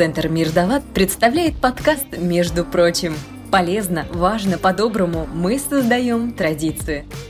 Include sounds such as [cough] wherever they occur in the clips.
Центр Мирдалат представляет подкаст «Между прочим». Полезно, важно, по-доброму мы создаем традицию –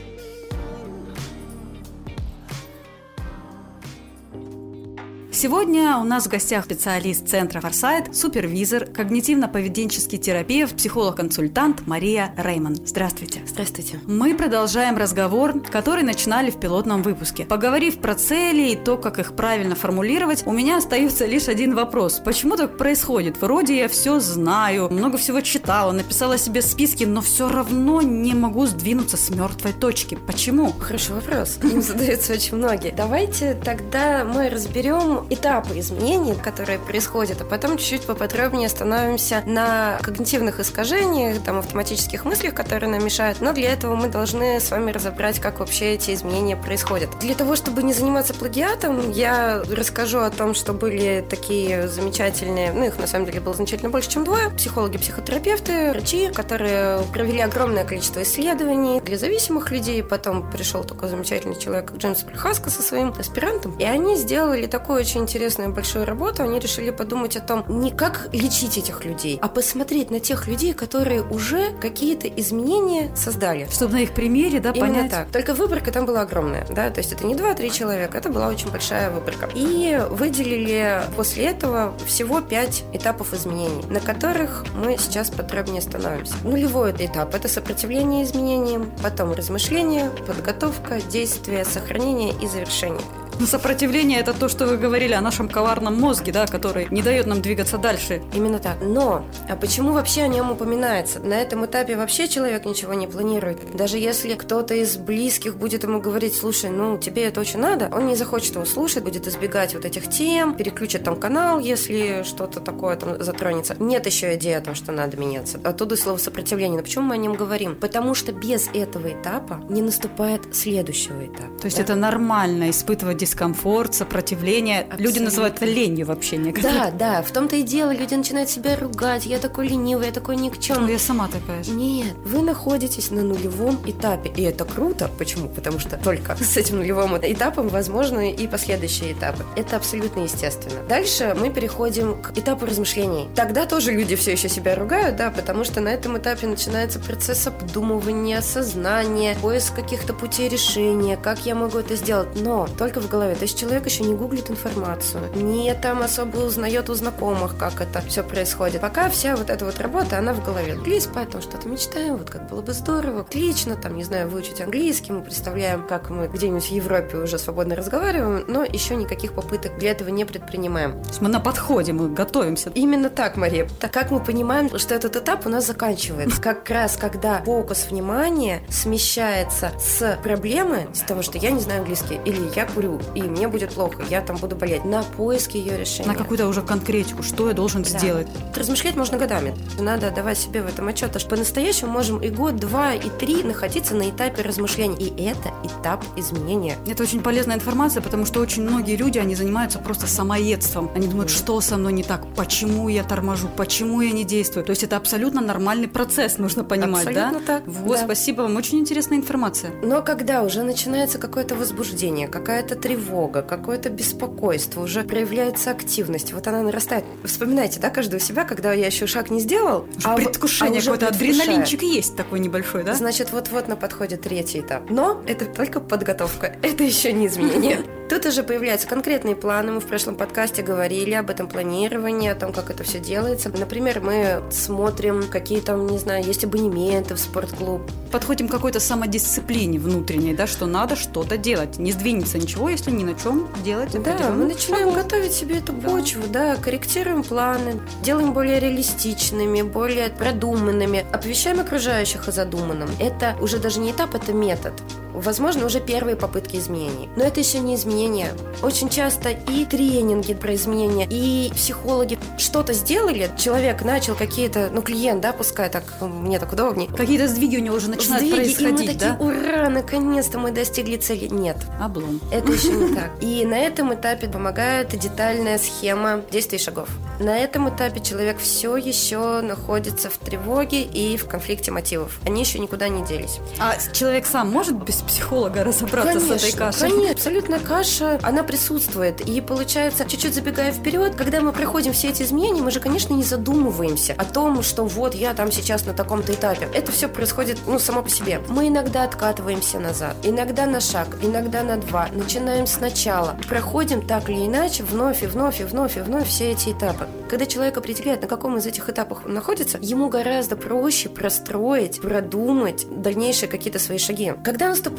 Сегодня у нас в гостях специалист Центра Форсайт, супервизор, когнитивно-поведенческий терапевт, психолог-консультант Мария Реймон. Здравствуйте. Здравствуйте. Мы продолжаем разговор, который начинали в пилотном выпуске. Поговорив про цели и то, как их правильно формулировать, у меня остается лишь один вопрос. Почему так происходит? Вроде я все знаю, много всего читала, написала себе списки, но все равно не могу сдвинуться с мертвой точки. Почему? Хороший вопрос. Им [laughs] задаются очень многие. Давайте тогда мы разберем этапы изменений, которые происходят, а потом чуть-чуть поподробнее остановимся на когнитивных искажениях, там, автоматических мыслях, которые нам мешают. Но для этого мы должны с вами разобрать, как вообще эти изменения происходят. Для того, чтобы не заниматься плагиатом, я расскажу о том, что были такие замечательные, ну, их на самом деле было значительно больше, чем двое, психологи, психотерапевты, врачи, которые провели огромное количество исследований для зависимых людей. Потом пришел такой замечательный человек, как Джеймс Прихаска со своим аспирантом, и они сделали такой очень интересную большую работу, они решили подумать о том, не как лечить этих людей, а посмотреть на тех людей, которые уже какие-то изменения создали. Чтобы на их примере, да, Именно понять. так. Только выборка там была огромная, да, то есть это не 2-3 человека, это была очень большая выборка. И выделили после этого всего 5 этапов изменений, на которых мы сейчас подробнее остановимся. Нулевой этап – это сопротивление изменениям, потом размышление, подготовка, действие, сохранение и завершение. Но сопротивление это то, что вы говорили о нашем коварном мозге, да, который не дает нам двигаться дальше. Именно так. Но, а почему вообще о нем упоминается? На этом этапе вообще человек ничего не планирует. Даже если кто-то из близких будет ему говорить, слушай, ну, тебе это очень надо, он не захочет его слушать, будет избегать вот этих тем, переключит там канал, если что-то такое там затронется. Нет еще идеи о том, что надо меняться. Оттуда слово сопротивление. Но почему мы о нем говорим? Потому что без этого этапа не наступает следующего этапа. То есть да? это нормально испытывать дискомфорт, сопротивление. Абсолютно. Люди называют это ленью вообще некоторые. Да, да, в том-то и дело. Люди начинают себя ругать. Я такой ленивый, я такой никчемный. Я сама такая же. Нет, вы находитесь на нулевом этапе. И это круто. Почему? Потому что только с этим нулевым этапом возможны и последующие этапы. Это абсолютно естественно. Дальше мы переходим к этапу размышлений. Тогда тоже люди все еще себя ругают, да, потому что на этом этапе начинается процесс обдумывания, осознания, поиск каких-то путей решения, как я могу это сделать. Но только в голове голове. То есть человек еще не гуглит информацию, не там особо узнает у знакомых, как это все происходит. Пока вся вот эта вот работа, она в голове. Спать, там что-то мечтаем, вот как было бы здорово. Отлично, там, не знаю, выучить английский, мы представляем, как мы где-нибудь в Европе уже свободно разговариваем, но еще никаких попыток для этого не предпринимаем. То есть мы на подходе, мы готовимся. Именно так, Мария. Так как мы понимаем, что этот этап у нас заканчивается? [laughs] Как раз, когда фокус внимания смещается с проблемы, с того, что я не знаю английский, или я курю, и мне будет плохо, я там буду болеть, на поиск ее решения. На какую-то уже конкретику, что я должен да. сделать. Размышлять можно годами. Надо давать себе в этом отчет, что по-настоящему можем и год, два, и три находиться на этапе размышлений. И это этап изменения. Это очень полезная информация, потому что очень многие люди, они занимаются просто самоедством. Они думают, что со мной не так, почему я торможу, почему я не действую. То есть это абсолютно нормальный процесс, нужно понимать, абсолютно да? так. Вот, да. спасибо вам, очень интересная информация. Но когда уже начинается какое-то возбуждение, какая-то тревога, тревога, какое-то беспокойство, уже проявляется активность, вот она нарастает. Вспоминайте, да, каждого себя, когда я еще шаг не сделал, уже а предвкушение, а какой-то адреналинчик есть такой небольшой, да? Значит, вот-вот на подходе третий этап. Но это только подготовка, [laughs] это еще не изменение. [laughs] Тут уже появляются конкретные планы. Мы в прошлом подкасте говорили об этом планировании, о том, как это все делается. Например, мы смотрим, какие там, не знаю, есть абонементы в спортклуб. Подходим к какой-то самодисциплине внутренней, да, что надо что-то делать. Не сдвинется ничего, если ни на чем делать. Да, мы начинаем шагов. готовить себе эту почву, да. да, корректируем планы, делаем более реалистичными, более продуманными, оповещаем окружающих о задуманном. Это уже даже не этап, это метод. Возможно, уже первые попытки изменений. Но это еще не изменения. Очень часто и тренинги про изменения, и психологи что-то сделали, человек начал какие-то, ну, клиент, да, пускай так, мне так удобнее. Какие-то сдвиги у него уже начинают сдвиги, происходить, и мы такие, да? ура, наконец-то мы достигли цели. Нет. Облом. Это еще не так. И на этом этапе помогает детальная схема действий и шагов. На этом этапе человек все еще находится в тревоге и в конфликте мотивов. Они еще никуда не делись. А человек сам может без психолога разобраться конечно, с этой кашей. Конечно, абсолютно каша, она присутствует. И получается, чуть-чуть забегая вперед, когда мы проходим все эти изменения, мы же, конечно, не задумываемся о том, что вот я там сейчас на таком-то этапе. Это все происходит, ну, само по себе. Мы иногда откатываемся назад, иногда на шаг, иногда на два, начинаем сначала. Проходим так или иначе вновь и вновь и вновь и вновь все эти этапы. Когда человек определяет, на каком из этих этапах он находится, ему гораздо проще простроить, продумать дальнейшие какие-то свои шаги. Когда наступает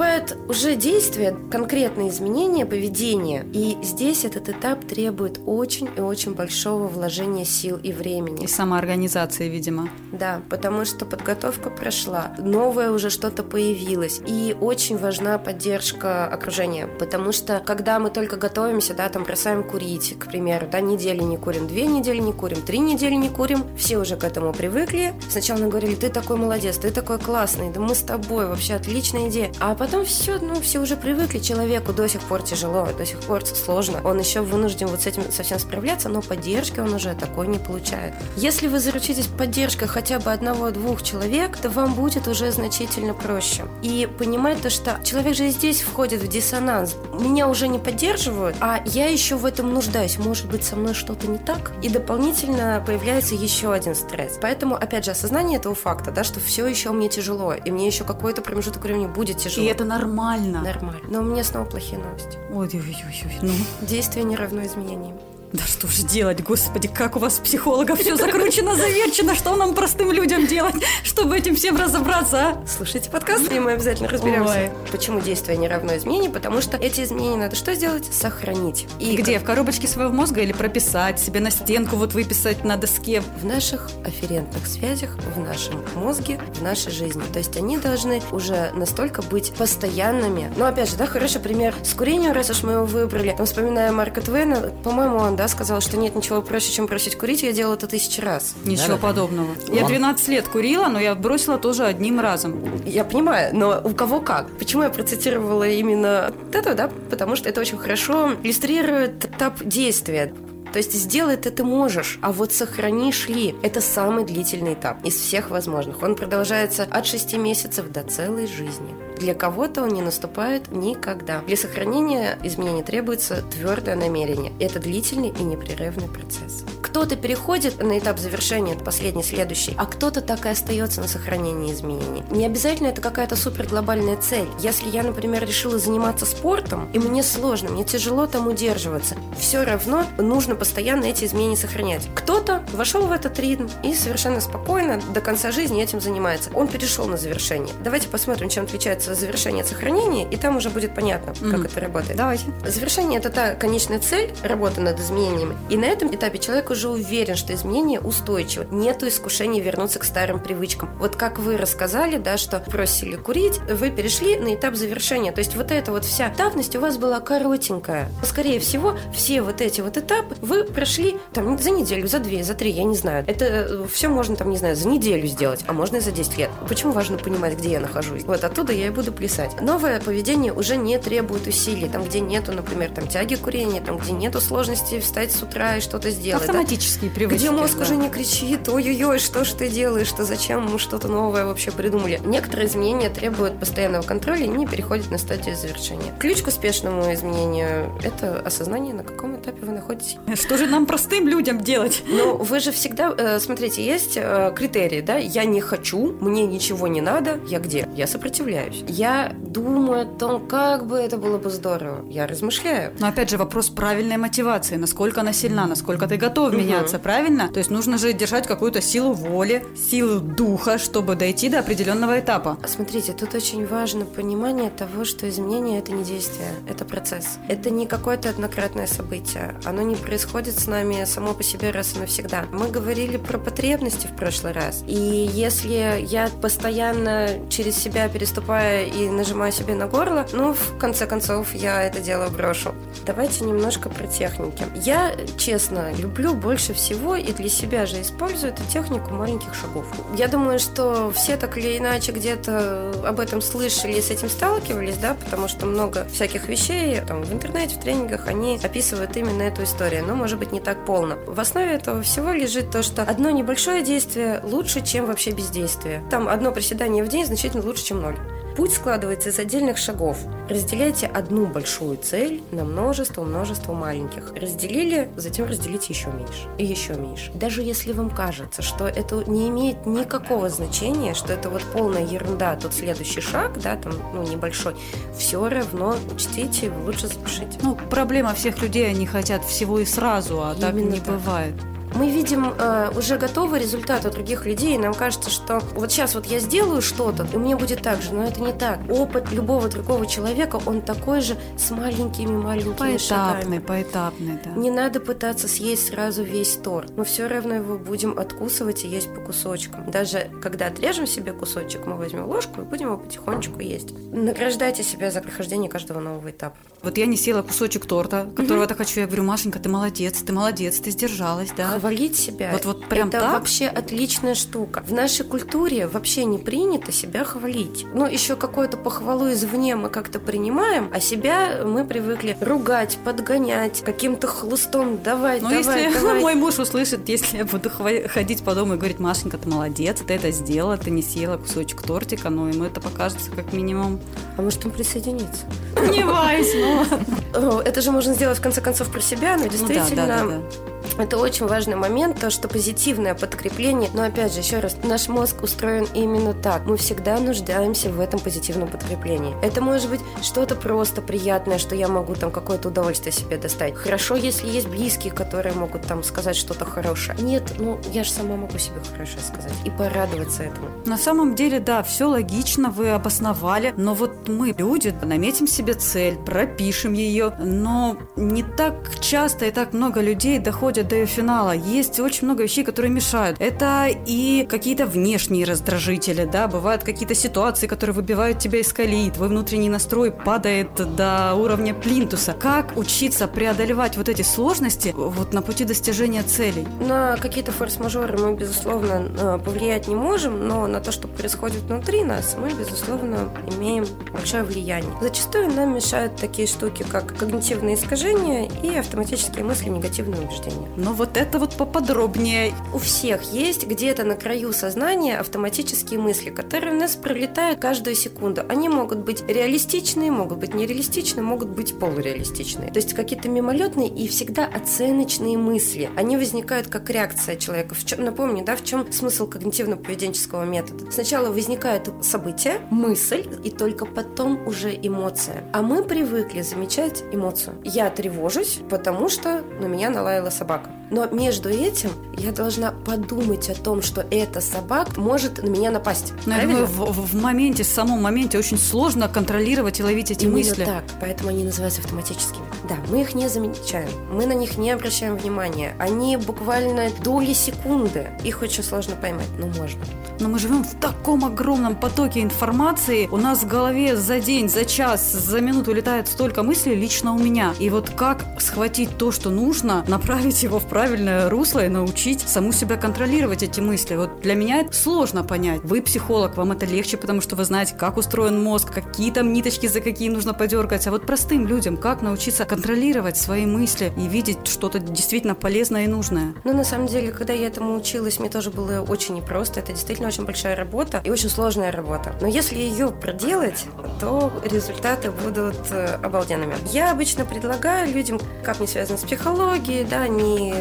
уже действие, конкретные изменения поведения, и здесь этот этап требует очень и очень большого вложения сил и времени. И самоорганизации, видимо. Да, потому что подготовка прошла, новое уже что-то появилось, и очень важна поддержка окружения, потому что когда мы только готовимся, да, там бросаем курить, к примеру, да, недели не курим, две недели не курим, три недели не курим, все уже к этому привыкли. Сначала нам говорили, ты такой молодец, ты такой классный, да мы с тобой, вообще отличная идея. А потом все, ну, все уже привыкли, человеку до сих пор тяжело, до сих пор сложно. Он еще вынужден вот с этим совсем справляться, но поддержки он уже такой не получает. Если вы заручитесь поддержкой хотя бы одного-двух человек, то вам будет уже значительно проще. И понимать то, что человек же здесь входит в диссонанс. Меня уже не поддерживают, а я еще в этом нуждаюсь. Может быть, со мной что-то не так? И дополнительно появляется еще один стресс. Поэтому, опять же, осознание этого факта, да, что все еще мне тяжело, и мне еще какой-то промежуток времени будет тяжело. И это нормально. Нормально. Но у меня снова плохие новости. Ой, ой, ой, ой, ну. Действие не равно изменениям. Да что же делать, господи, как у вас психологов все закручено, заверчено, что нам простым людям делать, чтобы этим всем разобраться, а? Слушайте подкаст, и мы обязательно разберемся. Ой. Почему действие не равно изменению? Потому что эти изменения надо что сделать? Сохранить. И, и где? В коробочке своего мозга или прописать себе на стенку, вот выписать на доске? В наших афферентных связях, в нашем мозге, в нашей жизни. То есть они должны уже настолько быть постоянными. Но опять же, да, хороший пример с курением, раз уж мы его выбрали. Там, вспоминая Марка Твена, по-моему, он, да, сказал, что нет ничего проще, чем бросить курить. Я делала это тысячи раз. Ничего да, подобного. Он... Я 12 лет курила, но я бросила тоже одним разом. Я понимаю, но у кого как? Почему я процитировала именно это, да? Потому что это очень хорошо иллюстрирует этап действия. То есть сделать это ты можешь, а вот сохранишь ли – это самый длительный этап из всех возможных. Он продолжается от 6 месяцев до целой жизни. Для кого-то он не наступает никогда. Для сохранения изменений требуется твердое намерение. Это длительный и непрерывный процесс. Кто-то переходит на этап завершения, это последний, следующий, а кто-то так и остается на сохранении изменений. Не обязательно это какая-то супер глобальная цель. Если я, например, решила заниматься спортом, и мне сложно, мне тяжело там удерживаться, все равно нужно постоянно эти изменения сохранять. Кто-то вошел в этот ритм и совершенно спокойно до конца жизни этим занимается. Он перешел на завершение. Давайте посмотрим, чем отличается завершение от сохранения, и там уже будет понятно, mm-hmm. как это работает. Давайте. Завершение – это та конечная цель работы над изменениями. И на этом этапе человек уже уверен, что изменения устойчивы. Нету искушений вернуться к старым привычкам. Вот как вы рассказали, да, что просили курить, вы перешли на этап завершения. То есть вот эта вот вся давность у вас была коротенькая. Скорее всего, все вот эти вот этапы вы прошли там за неделю, за две, за три, я не знаю. Это э, все можно там, не знаю, за неделю сделать, а можно и за 10 лет. Почему важно понимать, где я нахожусь? Вот оттуда я и буду плясать. Новое поведение уже не требует усилий. Там, где нету, например, там тяги курения, там, где нету сложности встать с утра и что-то сделать. Автоматические да? привычки. Где мозг да. уже не кричит, ой-ой-ой, что ж ты делаешь, что зачем мы что-то новое вообще придумали. Некоторые изменения требуют постоянного контроля и не переходят на стадию завершения. Ключ к успешному изменению – это осознание, на каком этапе вы находитесь. Что же нам простым людям делать? Ну, вы же всегда, э, смотрите, есть э, критерии, да? Я не хочу, мне ничего не надо, я где? Я сопротивляюсь я думаю о том, как бы это было бы здорово. Я размышляю. Но опять же вопрос правильной мотивации. Насколько она сильна, насколько ты готов меняться, правильно? То есть нужно же держать какую-то силу воли, силу духа, чтобы дойти до определенного этапа. Смотрите, тут очень важно понимание того, что изменение – это не действие, это процесс. Это не какое-то однократное событие. Оно не происходит с нами само по себе раз и навсегда. Мы говорили про потребности в прошлый раз. И если я постоянно через себя переступаю и нажимаю себе на горло, ну, в конце концов, я это дело брошу. Давайте немножко про техники. Я, честно, люблю больше всего и для себя же использую эту технику маленьких шагов. Я думаю, что все так или иначе где-то об этом слышали и с этим сталкивались, да, потому что много всяких вещей там в интернете, в тренингах, они описывают именно эту историю, но, может быть, не так полно. В основе этого всего лежит то, что одно небольшое действие лучше, чем вообще бездействие. Там одно приседание в день значительно лучше, чем ноль. Путь складывается из отдельных шагов. Разделяйте одну большую цель на множество, множество маленьких. Разделили, затем разделите еще меньше и еще меньше. Даже если вам кажется, что это не имеет никакого значения, что это вот полная ерунда, тут следующий шаг, да, там, ну, небольшой, все равно учтите, лучше запишите. Ну, проблема всех людей, они хотят всего и сразу, а так Именно не так. бывает. Мы видим э, уже готовый результат у других людей, и нам кажется, что вот сейчас вот я сделаю что-то, и мне будет так же, но это не так. Опыт любого другого человека, он такой же с маленькими-маленькими Поэтапный, шагами. поэтапный, да. Не надо пытаться съесть сразу весь торт. Мы все равно его будем откусывать и есть по кусочкам. Даже когда отрежем себе кусочек, мы возьмем ложку и будем его потихонечку есть. Награждайте себя за прохождение каждого нового этапа. Вот я не съела кусочек торта, которого так хочу. Я говорю, Машенька, ты молодец, ты молодец, ты сдержалась, да. Хвалить себя. Вот- вот прям это так? вообще отличная штука. В нашей культуре вообще не принято себя хвалить. Ну, еще какую-то похвалу извне мы как-то принимаем, а себя мы привыкли ругать, подгонять, каким-то хлыстом давай, Ну, давай, если давай. [laughs] мой муж услышит, если я буду ходить по дому и говорить, Машенька, ты молодец, ты это сделала, ты не съела кусочек тортика, ну, ему это покажется как минимум. А может, он присоединится? Не [laughs] вайс, ну. О, Это же можно сделать, в конце концов, про себя, но Ну действительно... да, да, да. Это очень важный момент, то, что позитивное подкрепление, но опять же, еще раз, наш мозг устроен именно так. Мы всегда нуждаемся в этом позитивном подкреплении. Это может быть что-то просто приятное, что я могу там какое-то удовольствие себе достать. Хорошо, если есть близкие, которые могут там сказать что-то хорошее. Нет, ну я же сама могу себе хорошее сказать и порадоваться этому. На самом деле, да, все логично, вы обосновали, но вот мы, люди, наметим себе цель, пропишем ее, но не так часто и так много людей доходят до ее финала. Есть очень много вещей, которые мешают. Это и какие-то внешние раздражители, да, бывают какие-то ситуации, которые выбивают тебя из колеи, твой внутренний настрой падает до уровня плинтуса. Как учиться преодолевать вот эти сложности вот на пути достижения целей? На какие-то форс-мажоры мы, безусловно, э, повлиять не можем, но на то, что происходит внутри нас, мы, безусловно, имеем большое влияние. Зачастую нам мешают такие штуки, как когнитивные искажения и автоматические мысли, негативные убеждения. Ну вот это вот поподробнее. У всех есть где-то на краю сознания автоматические мысли, которые у нас пролетают каждую секунду. Они могут быть реалистичные, могут быть нереалистичные, могут быть полуреалистичные. То есть какие-то мимолетные и всегда оценочные мысли. Они возникают как реакция человека. В чем, напомню, да, в чем смысл когнитивно-поведенческого метода? Сначала возникает событие, мысль, и только потом уже эмоция. А мы привыкли замечать эмоцию. Я тревожусь, потому что на меня налаяла собака. Пока. Но между этим я должна подумать о том, что эта собака может на меня напасть. Но я думаю, в, в моменте, в самом моменте очень сложно контролировать и ловить эти Именно мысли. так, поэтому они называются автоматическими. Да, мы их не замечаем, мы на них не обращаем внимания. Они буквально доли секунды. Их очень сложно поймать, но можно. Но мы живем в таком огромном потоке информации. У нас в голове за день, за час, за минуту летает столько мыслей лично у меня. И вот как схватить то, что нужно, направить его в правильное русло и научить саму себя контролировать эти мысли. Вот для меня это сложно понять. Вы психолог, вам это легче, потому что вы знаете, как устроен мозг, какие там ниточки, за какие нужно подергать. А вот простым людям, как научиться контролировать свои мысли и видеть что-то действительно полезное и нужное. Но на самом деле, когда я этому училась, мне тоже было очень непросто. Это действительно очень большая работа и очень сложная работа. Но если ее проделать, то результаты будут э, обалденными. Я обычно предлагаю людям, как не связано с психологией, да, не,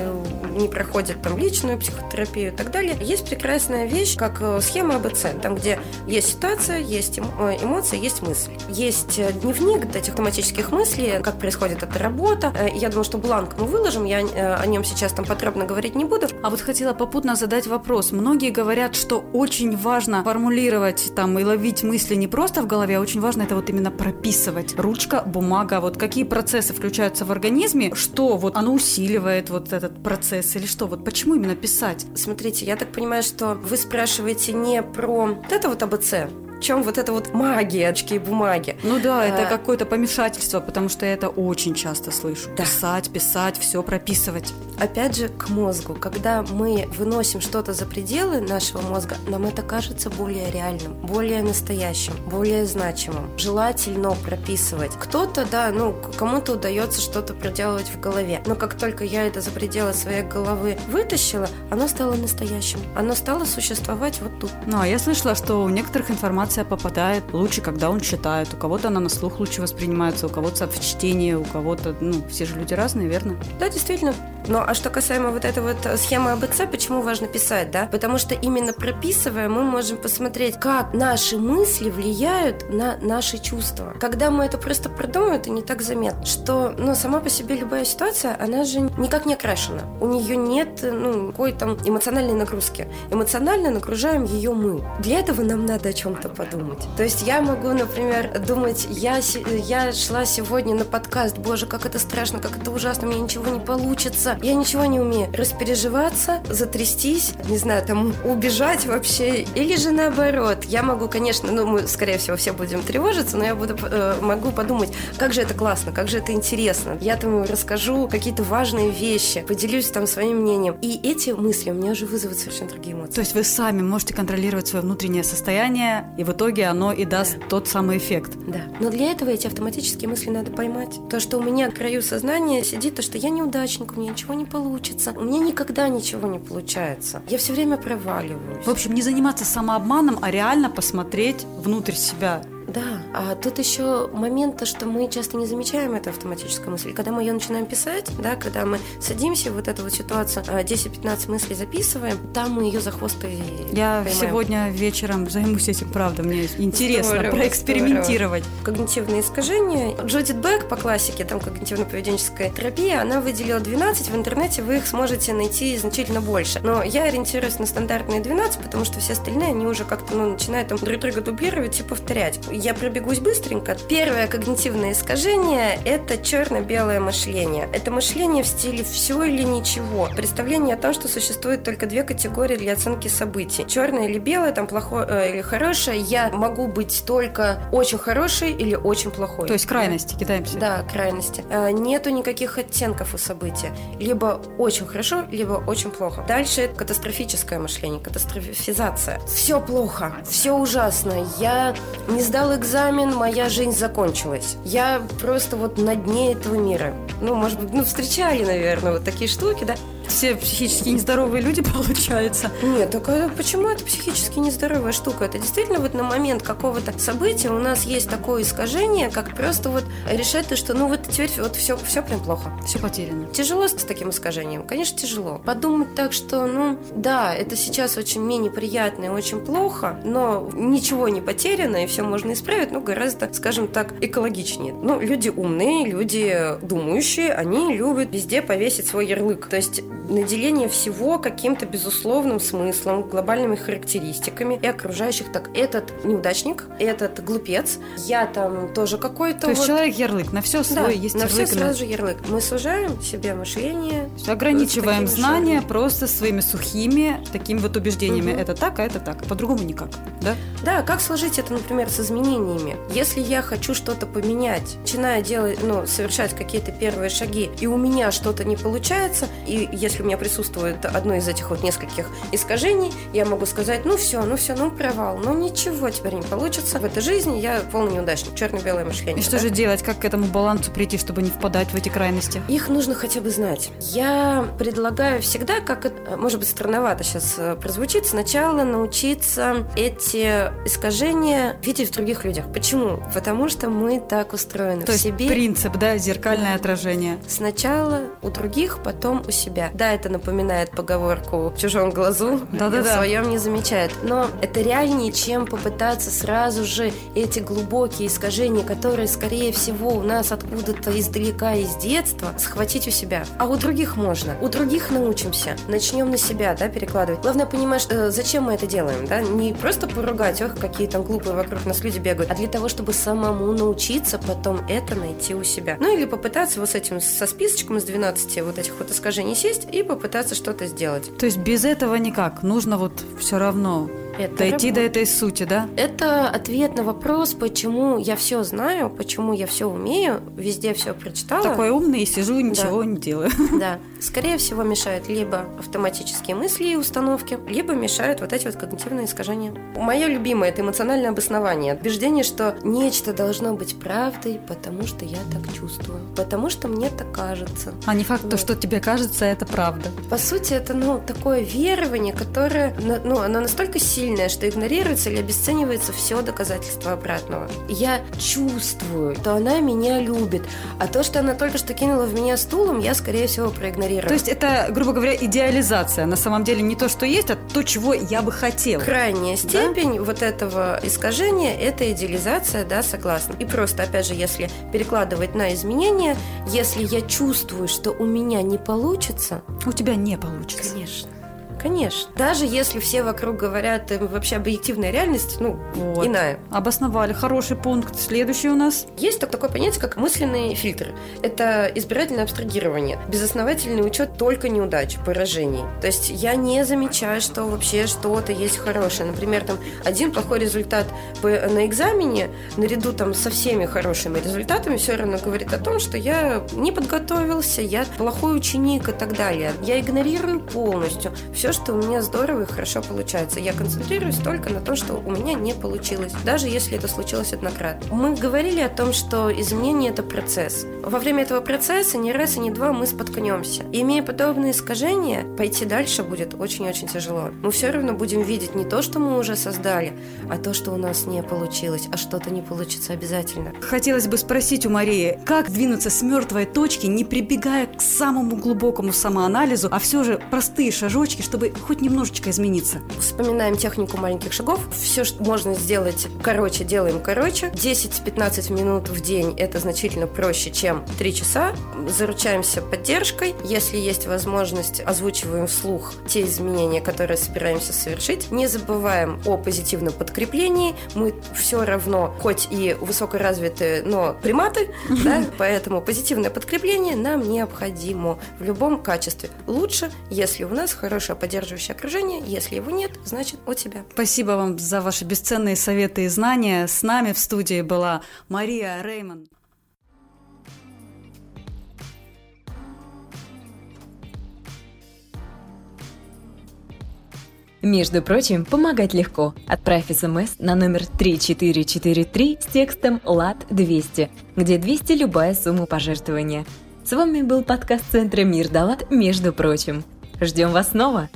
не проходят там личную психотерапию и так далее. Есть прекрасная вещь, как э, схема АБЦ, там, где есть ситуация, есть э, эмоции, есть мысль. Есть э, дневник этих автоматических мыслей, как происходит эта работа. Я думаю, что бланк мы выложим, я о нем сейчас там подробно говорить не буду. А вот хотела попутно задать вопрос. Многие говорят, что очень важно формулировать там и ловить мысли не просто в голове, а очень важно это вот именно прописывать. Ручка, бумага, вот какие процессы включаются в организме, что вот оно усиливает вот этот процесс или что? Вот почему именно писать? Смотрите, я так понимаю, что вы спрашиваете не про вот это вот АБЦ, чем вот это вот магия очки и бумаги. Ну да, это А. какое-то помешательство, потому что я это очень часто слышу. Да. Писать, писать, все прописывать. Опять же, к мозгу. Когда мы выносим что-то за пределы нашего мозга, нам это кажется более реальным, более настоящим, более значимым. Желательно прописывать. Кто-то, да, ну, кому-то удается что-то проделывать в голове. Но как только я это за пределы своей головы вытащила, оно стало настоящим. Оно стало существовать вот тут. Ну, а я слышала, что у некоторых информации информация попадает лучше, когда он читает. У кого-то она на слух лучше воспринимается, у кого-то в чтении, у кого-то, ну, все же люди разные, верно? Да, действительно. Ну, а что касаемо вот этой вот схемы АБЦ, почему важно писать, да? Потому что именно прописывая, мы можем посмотреть, как наши мысли влияют на наши чувства. Когда мы это просто продумываем, это не так заметно. Что, ну, сама по себе любая ситуация, она же никак не окрашена. У нее нет, ну, какой-то эмоциональной нагрузки. Эмоционально нагружаем ее мы. Для этого нам надо о чем-то подумать. То есть я могу, например, думать, я, я шла сегодня на подкаст, боже, как это страшно, как это ужасно, у меня ничего не получится, я ничего не умею. Распереживаться, затрястись, не знаю, там, убежать вообще, или же наоборот. Я могу, конечно, ну, мы, скорее всего, все будем тревожиться, но я буду, э, могу подумать, как же это классно, как же это интересно. Я там расскажу какие-то важные вещи, поделюсь там своим мнением. И эти мысли у меня уже вызовут совершенно другие эмоции. То есть вы сами можете контролировать свое внутреннее состояние, и в итоге оно и даст да. тот самый эффект. Да. Но для этого эти автоматические мысли надо поймать. То, что у меня к краю сознания сидит, то, что я неудачник, у меня ничего не получится. У меня никогда ничего не получается. Я все время проваливаюсь. В общем, не заниматься самообманом, а реально посмотреть внутрь себя да, а тут еще момент, то, что мы часто не замечаем эту автоматическую мысль. когда мы ее начинаем писать, да, когда мы садимся, вот эту вот ситуацию, 10-15 а, мыслей записываем, там мы ее за хвост и Я поймаем. сегодня вечером займусь этим, правда, мне интересно здорово, проэкспериментировать. Здорово. Когнитивные искажения. Джудит Бек по классике, там когнитивно-поведенческая терапия, она выделила 12, в интернете вы их сможете найти значительно больше. Но я ориентируюсь на стандартные 12, потому что все остальные, они уже как-то ну, начинают там друг друга дублировать и повторять я пробегусь быстренько. Первое когнитивное искажение – это черно-белое мышление. Это мышление в стиле «все или ничего». Представление о том, что существует только две категории для оценки событий. Черное или белое, там плохое э, или хорошее. Я могу быть только очень хороший или очень плохой. То есть крайности, кидаемся. Да, крайности. Э, нету никаких оттенков у события. Либо очень хорошо, либо очень плохо. Дальше катастрофическое мышление, катастрофизация. Все плохо, все ужасно. Я не сдал экзамен, моя жизнь закончилась. Я просто вот на дне этого мира. Ну, может быть, ну, встречали, наверное, вот такие штуки, да все психически нездоровые люди, [laughs] получается. Нет, так а почему это психически нездоровая штука? Это действительно вот на момент какого-то события у нас есть такое искажение, как просто вот решать то, что ну вот теперь вот все, все прям плохо. Все потеряно. Тяжело с таким искажением? Конечно, тяжело. Подумать так, что, ну, да, это сейчас очень мне неприятно и очень плохо, но ничего не потеряно, и все можно исправить, ну, гораздо, скажем так, экологичнее. Ну, люди умные, люди думающие, они любят везде повесить свой ярлык. То есть наделение всего каким-то безусловным смыслом, глобальными характеристиками и окружающих. Так, этот неудачник, этот глупец, я там тоже какой-то. То есть вот... человек ярлык, на все свой да, есть на ярлык. все сразу же ярлык. Мы сужаем себе мышление. Ограничиваем знания мышлением. просто своими сухими такими вот убеждениями. Угу. Это так, а это так. По-другому никак, да? Да, как сложить это, например, с изменениями? Если я хочу что-то поменять, начинаю делать, ну, совершать какие-то первые шаги, и у меня что-то не получается, и если у меня присутствует одно из этих вот нескольких искажений, я могу сказать, ну все, ну все, ну провал, ну ничего теперь не получится. В этой жизни я полный неудачник, черно-белое мышление. И что да? же делать, как к этому балансу прийти, чтобы не впадать в эти крайности? Их нужно хотя бы знать. Я предлагаю всегда, как, может быть, странновато сейчас э, прозвучит, сначала научиться эти искажения видеть в других людях. Почему? Потому что мы так устроены. То в есть себе. принцип, да, зеркальное отражение. Сначала у других, потом у себя. Да, это напоминает поговорку «в чужом глазу, да -да -да. в своем не замечает». Но это реальнее, чем попытаться сразу же эти глубокие искажения, которые, скорее всего, у нас откуда-то издалека, из детства, схватить у себя. А у других можно. У других научимся. Начнем на себя, да, перекладывать. Главное понимать, что, зачем мы это делаем, да? Не просто поругать, ох, какие там глупые вокруг нас люди бегают, а для того, чтобы самому научиться потом это найти у себя. Ну или попытаться вот с этим, со списочком из 12 вот этих вот искажений сесть и попытаться что-то сделать. То есть без этого никак. Нужно вот все равно это дойти работа. до этой сути, да? Это ответ на вопрос, почему я все знаю, почему я все умею, везде все прочитала. Такой умный, сижу, ничего да. не делаю. Да. Скорее всего, мешают либо автоматические мысли и установки, либо мешают вот эти вот когнитивные искажения. Мое любимое – это эмоциональное обоснование. Убеждение, что нечто должно быть правдой, потому что я так чувствую, потому что мне так кажется. А не факт, вот. то, что тебе кажется, это правда. По сути, это ну, такое верование, которое ну, оно настолько сильное, что игнорируется или обесценивается все доказательства обратного. Я чувствую, что она меня любит, а то, что она только что кинула в меня стулом, я, скорее всего, проигнорирую. То есть это, грубо говоря, идеализация. На самом деле не то, что есть, а то, чего я бы хотел. Крайняя степень да? вот этого искажения – это идеализация, да, согласна. И просто, опять же, если перекладывать на изменения, если я чувствую, что у меня не получится… У тебя не получится. Конечно. Конечно. Даже если все вокруг говорят, э, вообще объективная реальность, ну, вот. иная. Обосновали. Хороший пункт. Следующий у нас. Есть такое понятие, как мысленные фильтры. Это избирательное абстрагирование. Безосновательный учет только неудач, поражений. То есть я не замечаю, что вообще что-то есть хорошее. Например, там один плохой результат на экзамене, наряду там со всеми хорошими результатами, все равно говорит о том, что я не подготовился, я плохой ученик и так далее. Я игнорирую полностью все, что у меня здорово и хорошо получается. Я концентрируюсь только на том, что у меня не получилось, даже если это случилось однократно. Мы говорили о том, что изменение – это процесс. Во время этого процесса ни раз и ни два мы споткнемся. И имея подобные искажения, пойти дальше будет очень-очень тяжело. Мы все равно будем видеть не то, что мы уже создали, а то, что у нас не получилось, а что-то не получится обязательно. Хотелось бы спросить у Марии, как двинуться с мертвой точки, не прибегая к самому глубокому самоанализу, а все же простые шажочки, чтобы чтобы хоть немножечко измениться. Вспоминаем технику маленьких шагов. Все, что можно сделать короче, делаем короче. 10-15 минут в день – это значительно проще, чем 3 часа. Заручаемся поддержкой. Если есть возможность, озвучиваем вслух те изменения, которые собираемся совершить. Не забываем о позитивном подкреплении. Мы все равно, хоть и высокоразвитые, но приматы, [laughs] да, поэтому позитивное подкрепление нам необходимо в любом качестве. Лучше, если у нас хорошее поддержка поддерживающее окружение. Если его нет, значит у тебя. Спасибо вам за ваши бесценные советы и знания. С нами в студии была Мария Реймон. Между прочим, помогать легко. Отправь смс на номер 3443 с текстом «ЛАД200», где 200 любая сумма пожертвования. С вами был подкаст Центра Мир Далат «Между прочим». Ждем вас снова!